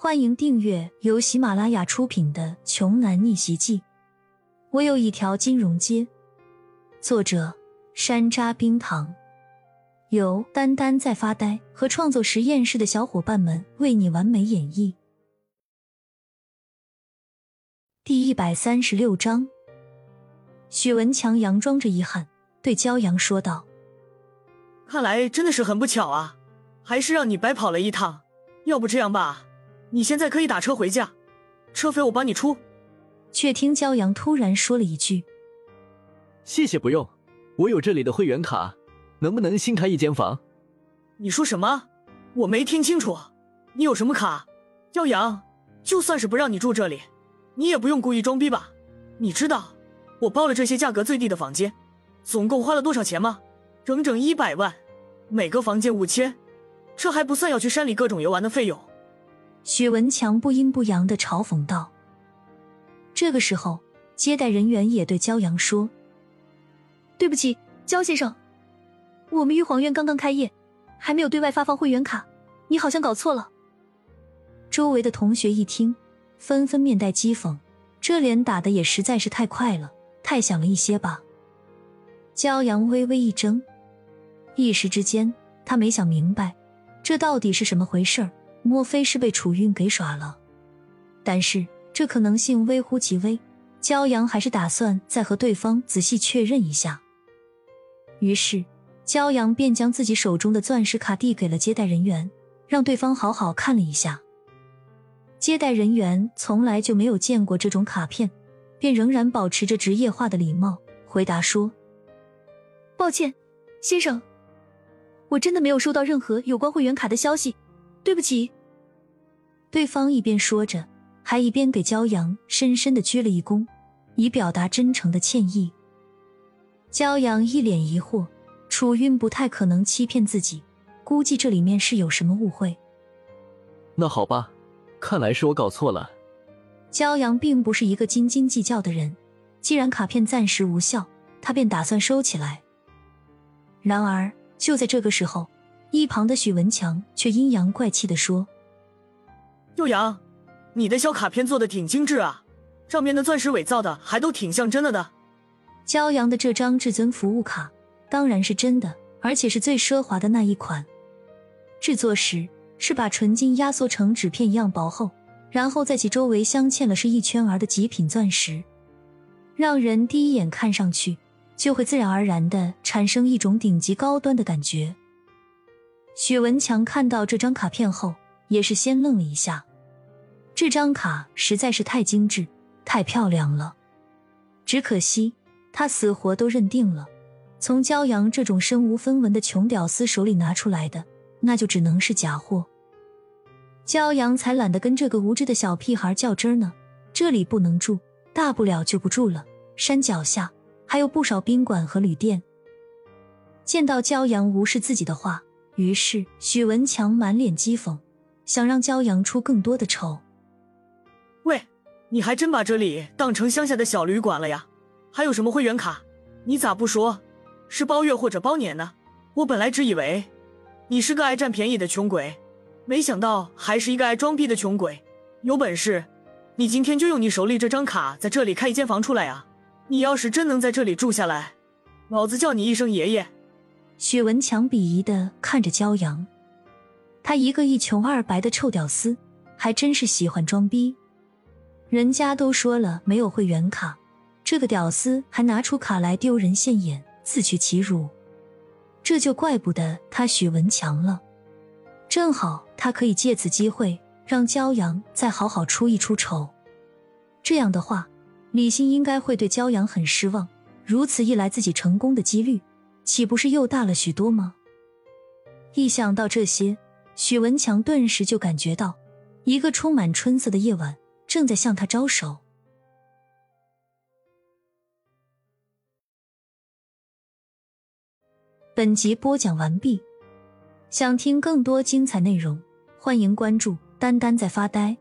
欢迎订阅由喜马拉雅出品的《穷男逆袭记》。我有一条金融街。作者：山楂冰糖，由丹丹在发呆和创作实验室的小伙伴们为你完美演绎。第一百三十六章，许文强佯装着遗憾，对骄阳说道：“看来真的是很不巧啊，还是让你白跑了一趟。要不这样吧。”你现在可以打车回家，车费我帮你出。却听骄阳突然说了一句：“谢谢，不用，我有这里的会员卡，能不能新开一间房？”你说什么？我没听清楚。你有什么卡？骄阳，就算是不让你住这里，你也不用故意装逼吧？你知道我包了这些价格最低的房间，总共花了多少钱吗？整整一百万，每个房间五千，这还不算要去山里各种游玩的费用。许文强不阴不阳的嘲讽道：“这个时候，接待人员也对焦阳说：‘对不起，焦先生，我们玉皇院刚刚开业，还没有对外发放会员卡，你好像搞错了。’”周围的同学一听，纷纷面带讥讽：“这脸打的也实在是太快了，太响了一些吧？”焦阳微微一怔，一时之间，他没想明白，这到底是什么回事儿。莫非是被楚韵给耍了？但是这可能性微乎其微，骄阳还是打算再和对方仔细确认一下。于是，骄阳便将自己手中的钻石卡递给了接待人员，让对方好好看了一下。接待人员从来就没有见过这种卡片，便仍然保持着职业化的礼貌，回答说：“抱歉，先生，我真的没有收到任何有关会员卡的消息，对不起。”对方一边说着，还一边给骄阳深深的鞠了一躬，以表达真诚的歉意。骄阳一脸疑惑，楚韵不太可能欺骗自己，估计这里面是有什么误会。那好吧，看来是我搞错了。骄阳并不是一个斤斤计较的人，既然卡片暂时无效，他便打算收起来。然而就在这个时候，一旁的许文强却阴阳怪气的说。幼阳，你的小卡片做的挺精致啊，上面的钻石伪造的还都挺像真的的。骄阳的这张至尊服务卡当然是真的，而且是最奢华的那一款。制作时是把纯金压缩成纸片一样薄厚，然后在其周围镶嵌了是一圈儿的极品钻石，让人第一眼看上去就会自然而然的产生一种顶级高端的感觉。许文强看到这张卡片后，也是先愣了一下。这张卡实在是太精致、太漂亮了，只可惜他死活都认定了，从骄阳这种身无分文的穷屌丝手里拿出来的，那就只能是假货。骄阳才懒得跟这个无知的小屁孩较真呢。这里不能住，大不了就不住了。山脚下还有不少宾馆和旅店。见到骄阳无视自己的话，于是许文强满脸讥讽，想让骄阳出更多的丑。喂，你还真把这里当成乡下的小旅馆了呀？还有什么会员卡？你咋不说是包月或者包年呢？我本来只以为你是个爱占便宜的穷鬼，没想到还是一个爱装逼的穷鬼。有本事，你今天就用你手里这张卡在这里开一间房出来啊！你要是真能在这里住下来，老子叫你一声爷爷。许文强鄙夷的看着骄阳，他一个一穷二白的臭屌丝，还真是喜欢装逼。人家都说了没有会员卡，这个屌丝还拿出卡来丢人现眼，自取其辱。这就怪不得他许文强了。正好他可以借此机会让骄阳再好好出一出丑。这样的话，李欣应该会对骄阳很失望。如此一来，自己成功的几率岂不是又大了许多吗？一想到这些，许文强顿时就感觉到一个充满春色的夜晚。正在向他招手。本集播讲完毕，想听更多精彩内容，欢迎关注“丹丹在发呆”。